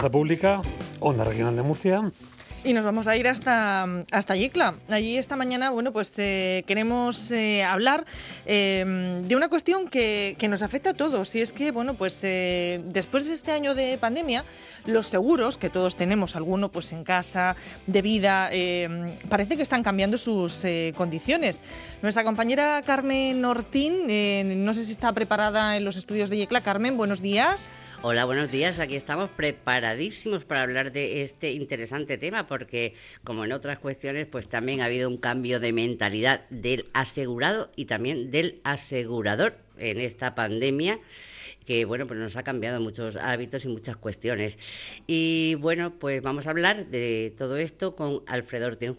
Plaza Pública, Onda Regional de Murcia. Y nos vamos a ir hasta, hasta Yecla. Allí esta mañana, bueno, pues eh, queremos eh, hablar eh, de una cuestión que, que, nos afecta a todos. Y es que, bueno, pues después de este año de pandemia, los seguros que todos tenemos, alguno pues en casa, de vida, parece que están cambiando sus condiciones. Nuestra compañera Carmen Ortín, no sé si está preparada en los estudios de Yecla. Carmen, buenos días. Hola, buenos días. Aquí estamos preparadísimos para hablar de este interesante tema porque, como en otras cuestiones, pues también ha habido un cambio de mentalidad del asegurado y también del asegurador en esta pandemia que bueno, pues nos ha cambiado muchos hábitos y muchas cuestiones. Y bueno, pues vamos a hablar de todo esto con Alfredo Ortiz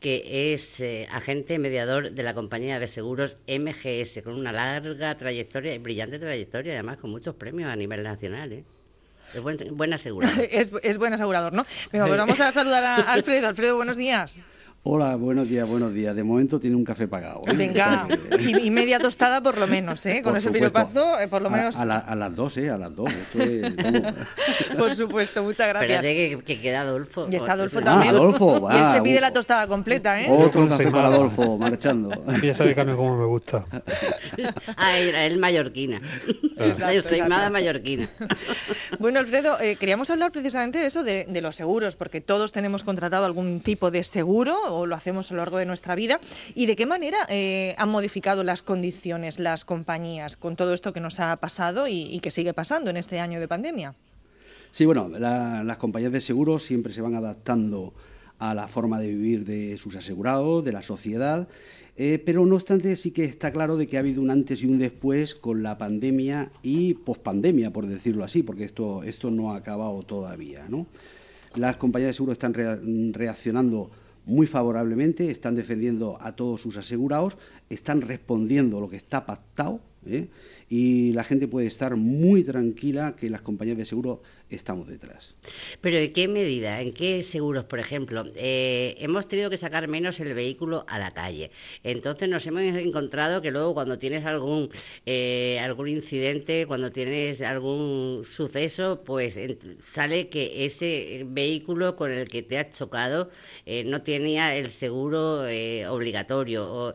que es eh, agente mediador de la compañía de seguros MGS, con una larga trayectoria y brillante trayectoria, además con muchos premios a nivel nacional. ¿eh? Es buen, asegurador. es, buen asegurador, ¿no? Pero pues vamos a saludar a Alfredo. Alfredo, buenos días. Hola, buenos días, buenos días. De momento tiene un café pagado. ¿eh? Venga, y, media tostada por lo menos, ¿eh? Con ese piropazo, eh, por lo menos. A, las dos, ¿eh? A las dos. por supuesto, muchas gracias. Espérate que, queda Adolfo. Y está Adolfo también. Ah, Adolfo, Y él se pide la tostada completa, ¿eh? Otro café para Adolfo, marchando. Ya sabe, Carmen, cómo me gusta. ah, él, mallorquina. Yo soy nada mallorquina. bueno, Alfredo, eh, queríamos hablar precisamente de eso, de, de los seguros, porque todos tenemos contratado algún tipo de seguro o lo hacemos a lo largo de nuestra vida y de qué manera eh, han modificado las condiciones las compañías con todo esto que nos ha pasado y, que sigue pasando en este año de pandemia. Sí, bueno, las compañías de seguros siempre se van adaptando a la forma de vivir de sus asegurados, de la sociedad, eh, pero no obstante sí que está claro de que ha habido un antes y un después con la pandemia y pospandemia, por decirlo así, porque esto, esto no ha acabado todavía. ¿no? Las compañías de seguros están reaccionando muy favorablemente, están defendiendo a todos sus asegurados, están respondiendo lo que está pactado ¿eh? Y la gente puede estar muy tranquila que las compañías de seguro estamos detrás. Pero ¿en qué medida? ¿En qué seguros, por ejemplo? Eh, hemos tenido que sacar menos el vehículo a la calle. Entonces nos hemos encontrado que luego cuando tienes algún, eh, algún incidente, cuando tienes algún suceso, pues sale que ese vehículo con el que te has chocado eh, no tenía el seguro obligatorio. O,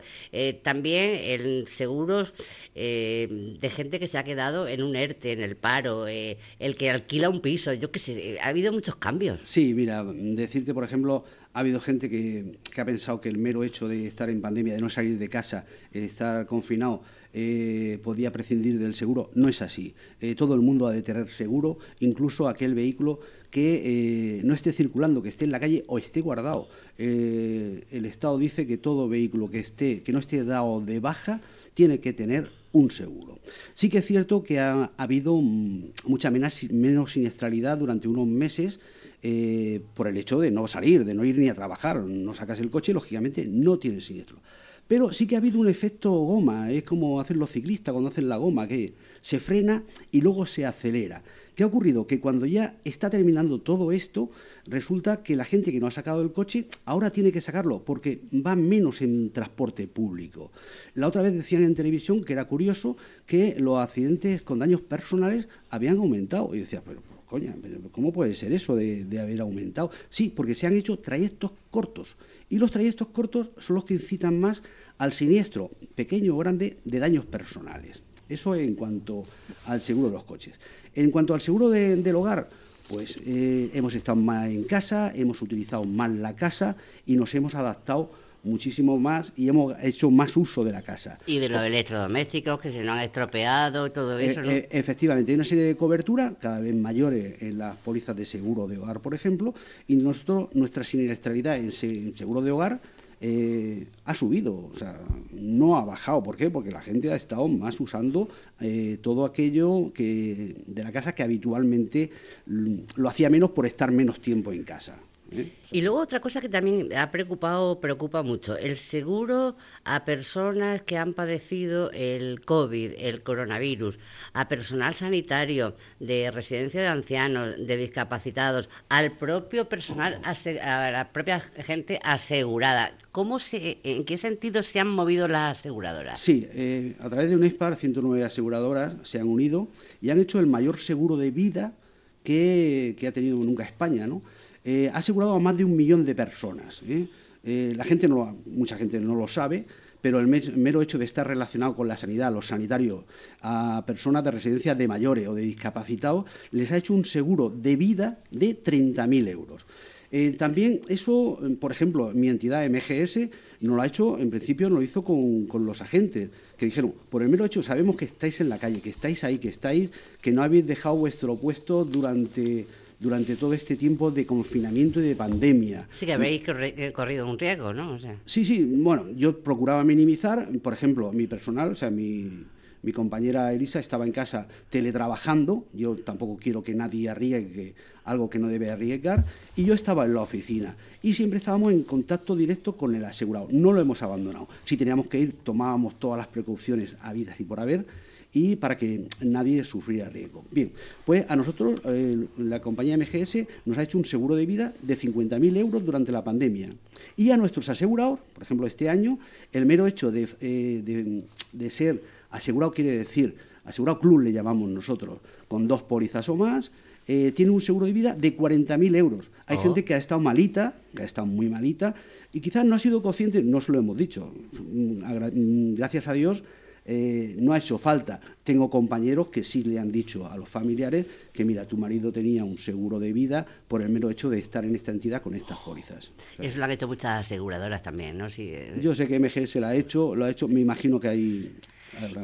también el seguros de gente que se ha quedado en un ERTE, en el paro, el que alquila un piso, yo qué sé, ha habido muchos cambios. Sí, mira, decirte, por ejemplo, ha habido gente que, ha pensado que el mero hecho de estar en pandemia, de no salir de casa, de estar confinado, eh, podía prescindir del seguro. No es así. Eh, todo el mundo ha de tener seguro, incluso aquel vehículo que eh, no esté circulando, que esté en la calle o esté guardado. el Estado dice que todo vehículo que esté, que no esté dado de baja, tiene que tener un seguro. Sí que es cierto que ha, habido mm, mucha menos, siniestralidad durante unos meses eh, por el hecho de no salir, de no ir ni a trabajar. No sacas el coche, lógicamente no tienes siniestro. Pero sí que ha habido un efecto goma, es como hacen los ciclistas cuando hacen la goma, que se frena y luego se acelera. ¿Qué ha ocurrido? Que cuando ya está terminando todo esto, resulta que la gente que no ha sacado el coche ahora tiene que sacarlo porque va menos en transporte público. La otra vez decían en televisión que era curioso que los accidentes con daños personales habían aumentado. Y decía, pero coña, ¿cómo puede ser eso de, haber aumentado? Sí, porque se han hecho trayectos cortos. Y los trayectos cortos son los que incitan más al siniestro, pequeño o grande, de daños personales. Eso en cuanto al seguro de los coches. En cuanto al seguro del hogar, pues eh, hemos estado más en casa, hemos utilizado más la casa y nos hemos adaptado muchísimo más y hemos hecho más uso de la casa. Y de los electrodomésticos que se nos han estropeado y todo eso, ¿no? Eh, efectivamente, hay una serie de cobertura cada vez mayores en las pólizas de seguro de hogar, por ejemplo, y nosotros, nuestra siniestralidad en seguro de hogar eh, ha subido, o sea, no ha bajado. ¿Por qué? Porque la gente ha estado más usando eh, todo aquello que de la casa que habitualmente lo hacía menos por estar menos tiempo en casa. Y luego otra cosa que también ha preocupado, preocupa mucho, el seguro a personas que han padecido el COVID, el coronavirus, a personal sanitario, de residencia de ancianos, de discapacitados, al propio personal, a la propia gente asegurada. ¿Cómo se, ¿En qué sentido se han movido las aseguradoras? Sí, eh, a través de un UNESPAR, 109 aseguradoras se han unido y han hecho el mayor seguro de vida que, ha tenido nunca España, ¿no? Eh, ha asegurado a más de un millón de personas. ¿eh? Eh, la gente no, mucha gente no lo sabe, pero el mero hecho de estar relacionado con la sanidad, los sanitarios, a personas de residencia de mayores o de discapacitados, les ha hecho un seguro de vida de 30.000 euros. También eso, por ejemplo, mi entidad MGS no lo ha hecho, en principio no lo hizo con, con, los agentes, que dijeron, por el mero hecho sabemos que estáis en la calle, que estáis ahí, que estáis, que no habéis dejado vuestro puesto durante durante todo este tiempo de confinamiento y de pandemia. Sí, que habéis corrido un riesgo, ¿no? Sí, sí, bueno, yo procuraba minimizar, por ejemplo, mi personal, o sea, mi, mi compañera Elisa estaba en casa teletrabajando, yo tampoco quiero que nadie arriesgue algo que no debe arriesgar, y yo estaba en la oficina. Y siempre estábamos en contacto directo con el asegurado, no lo hemos abandonado. Si teníamos que ir, tomábamos todas las precauciones habidas y por haber, y para que nadie sufriera riesgo. Bien, pues a nosotros eh, la compañía MGS nos ha hecho un seguro de vida de 50.000 euros durante la pandemia. Y a nuestros asegurados, por ejemplo, este año, el mero hecho de, eh, ser asegurado quiere decir, asegurado club le llamamos nosotros, con dos pólizas o más, eh, tiene un seguro de vida de 40.000 euros. Hay oh. gente que ha estado malita, que ha estado muy malita, y quizás no ha sido consciente, no se lo hemos dicho. Mm, mm, gracias a Dios eh, no ha hecho falta. Tengo compañeros que sí le han dicho a los familiares que, mira, tu marido tenía un seguro de vida por el mero hecho de estar en esta entidad con estas pólizas. Eso lo han hecho muchas aseguradoras también, ¿no? Eh. Yo sé que MG se lo ha hecho, lo ha hecho, me imagino que hay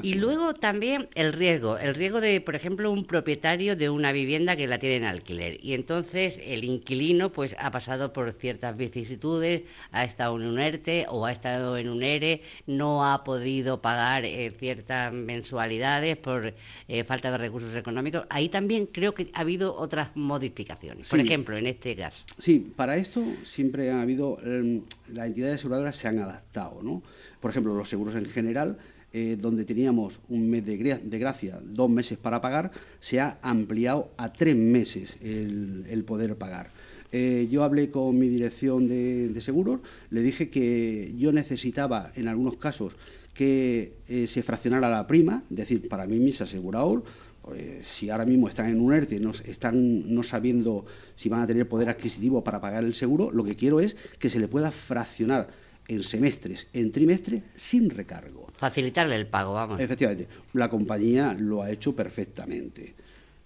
y luego también el riesgo, el riesgo de, por ejemplo, un propietario de una vivienda que la tiene en alquiler y entonces el inquilino pues ha pasado por ciertas vicisitudes, ha estado en un ERTE o ha estado en un ERE, no ha podido pagar eh, ciertas mensualidades por eh, falta de recursos económicos. Ahí también creo que ha habido otras modificaciones, por ejemplo, en este caso. Sí, para esto siempre ha habido, eh, las entidades aseguradoras se han adaptado, ¿no? Por ejemplo, los seguros en general eh, donde teníamos un mes de, gracia, dos meses para pagar, se ha ampliado a tres meses el, poder pagar. Eh, yo hablé con mi dirección de, seguros, le dije que yo necesitaba, en algunos casos, que eh, se fraccionara la prima, es decir, para mí mis asegurados, pues, si ahora mismo están en un ERTE, no, están no sabiendo si van a tener poder adquisitivo para pagar el seguro, lo que quiero es que se le pueda fraccionar en semestres, en trimestres, sin recargo. Facilitarle el pago, vamos. Efectivamente, la compañía lo ha hecho perfectamente.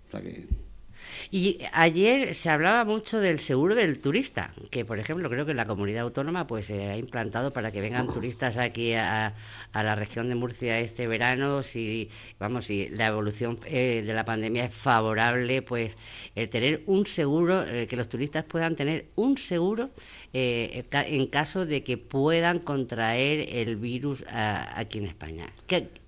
O sea que y ayer se hablaba mucho del seguro del turista, que por ejemplo creo que la comunidad autónoma pues se ha implantado para que vengan turistas aquí a, la región de Murcia este verano. Si vamos, si la evolución eh, de la pandemia es favorable, pues el tener un seguro, eh, que los turistas puedan tener un seguro eh, en caso de que puedan contraer el virus aquí en España.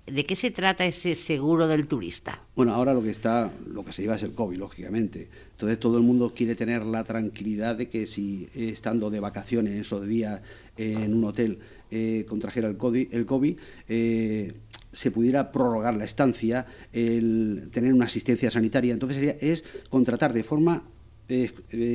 ¿De qué se trata ese seguro del turista? Bueno, ahora lo que está, lo que se lleva es el COVID, lógicamente. Entonces todo el mundo quiere tener la tranquilidad de que si estando de vacaciones esos días en un hotel eh, contrajera el COVID, el COVID eh, se pudiera prorrogar la estancia, tener una asistencia sanitaria. Entonces sería, es contratar de forma eh,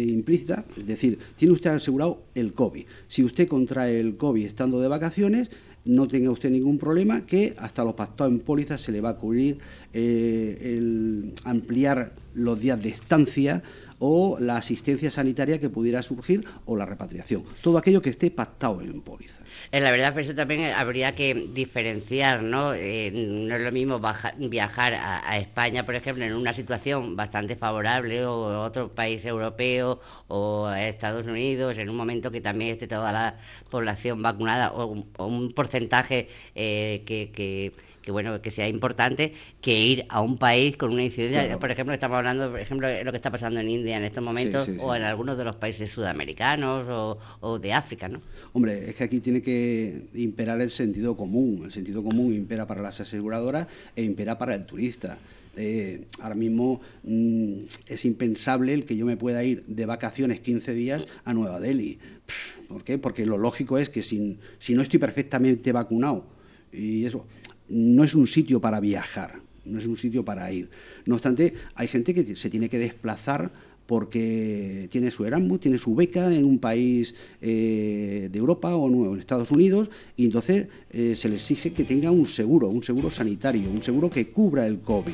implícita, es decir, tiene usted asegurado el COVID. Si usted contrae el COVID estando de vacaciones, no tenga usted ningún problema, que hasta los pactados en póliza se le va a cubrir eh, el ampliar los días de estancia o la asistencia sanitaria que pudiera surgir o la repatriación. Todo aquello que esté pactado en póliza. Eh, la verdad, por eso también habría que diferenciar, ¿no? Eh, no es lo mismo viajar a, España, por ejemplo, en una situación bastante favorable, o a otro país europeo, o a Estados Unidos, en un momento que también esté toda la población vacunada, o, un porcentaje eh, que que bueno que sea importante que ir a un país con una incidencia. Por ejemplo estamos hablando por ejemplo de lo que está pasando en India en estos momentos o en algunos de los países sudamericanos o, de África no hombre es que aquí tiene que imperar el sentido común el sentido común impera para las aseguradoras e impera para el turista eh, ahora mismo mm, es impensable el que yo me pueda ir de vacaciones 15 días a Nueva Delhi. ¿Por qué? Porque lo lógico es que si, si no estoy perfectamente vacunado y eso, no es un sitio para viajar, no es un sitio para ir. No obstante, hay gente que se tiene que desplazar porque tiene su Erasmus, tiene su beca en un país eh, de Europa o en Estados Unidos y entonces eh, se le exige que tenga un seguro, un seguro sanitario, un seguro que cubra el COVID.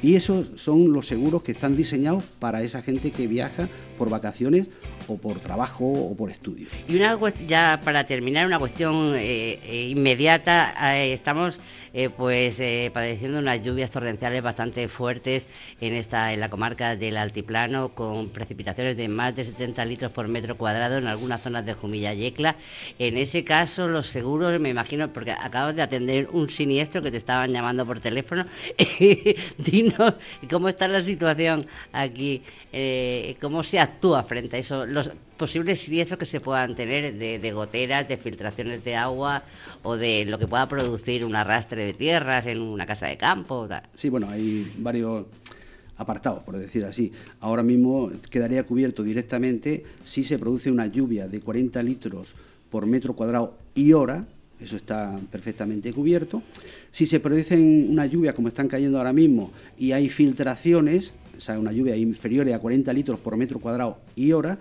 Y esos son los seguros que están diseñados para esa gente que viaja por vacaciones o por trabajo o por estudios. Y una ya para terminar, una cuestión eh, inmediata. Estamos eh, pues eh, padeciendo unas lluvias torrenciales bastante fuertes en esta en la comarca del altiplano con precipitaciones de más de 70 litros por metro cuadrado en algunas zonas de Jumilla Yecla. En ese caso los seguros, me imagino, porque acabas de atender un siniestro que te estaban llamando por teléfono. Dinos cómo está la situación aquí, eh, cómo se actúa frente a eso, los posibles siniestros que se puedan tener de, goteras, de filtraciones de agua o de lo que pueda producir un arrastre tierras en una casa de campo. Sí, bueno, hay varios apartados, por decir así. Ahora mismo quedaría cubierto directamente si se produce una lluvia de 40 litros por metro cuadrado y hora, eso está perfectamente cubierto. Si se produce una lluvia como están cayendo ahora mismo y hay filtraciones, o sea, una lluvia inferior a 40 litros por metro cuadrado y hora,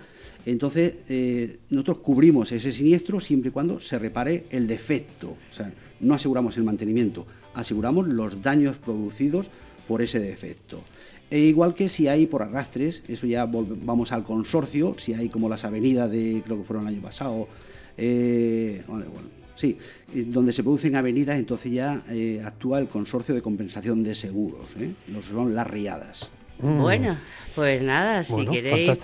entonces, eh, nosotros cubrimos ese siniestro siempre y cuando se repare el defecto. O sea, no aseguramos el mantenimiento, aseguramos los daños producidos por ese defecto. E igual que si hay por arrastres, eso ya vamos al consorcio, si hay como las avenidas de, creo que fueron el año pasado, eh, sí, donde se producen avenidas, entonces ya eh, actúa el consorcio de compensación de seguros, ¿eh? son las riadas. Mm. Bueno, pues nada, si queréis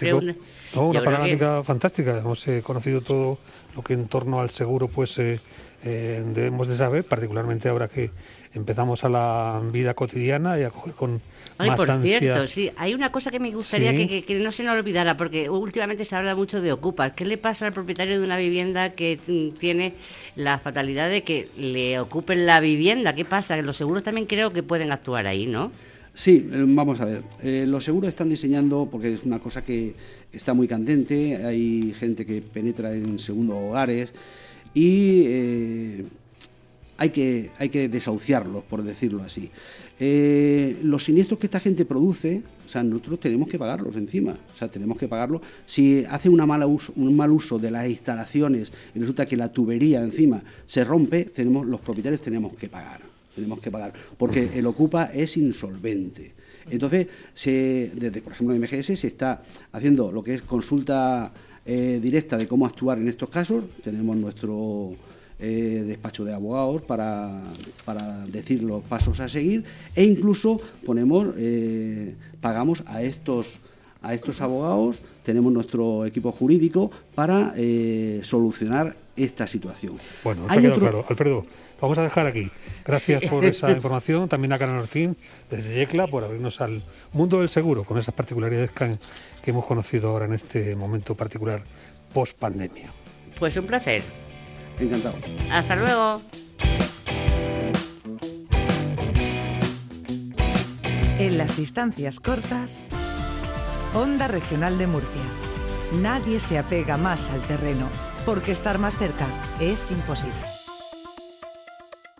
una panorámica fantástica. Hemos eh, conocido todo lo que en torno al seguro pues eh, eh, debemos de saber, particularmente ahora que empezamos a la vida cotidiana y a coger con Ay, más por cierto, sí, hay una cosa que me gustaría que, no se nos olvidara, porque últimamente se habla mucho de ocupas. ¿Qué le pasa al propietario de una vivienda que mm, tiene la fatalidad de que le ocupen la vivienda? ¿Qué pasa? Los seguros también creo que pueden actuar ahí, ¿no? Sí, eh, vamos a ver. Eh, los seguros están diseñando, porque es una cosa que está muy candente, hay gente que penetra en segundos hogares y eh, hay, que, hay que desahuciarlos, por decirlo así. los siniestros que esta gente produce, o sea, nosotros tenemos que pagarlos encima, o sea, tenemos que pagarlos. Si hace uso, un mal uso de las instalaciones y resulta que la tubería encima se rompe, tenemos, los propietarios tenemos que pagar tenemos que pagar, porque el Ocupa es insolvente. Entonces, se, desde, por ejemplo, en MGS se está haciendo lo que es consulta eh, directa de cómo actuar en estos casos. Tenemos nuestro eh, despacho de abogados para, para, decir los pasos a seguir e incluso ponemos, eh, pagamos a estos a estos abogados, tenemos nuestro equipo jurídico para solucionar esta situación. Bueno, ha quedado claro. Alfredo, vamos a dejar aquí. Gracias por esa información. También a Canal Ortín, desde Yecla, por abrirnos al mundo del seguro, con esas particularidades que, que hemos conocido ahora en este momento particular post pandemia. Pues un placer. Encantado. Hasta luego. En las distancias cortas, Onda Regional de Murcia. Nadie se apega más al terreno porque estar más cerca es imposible.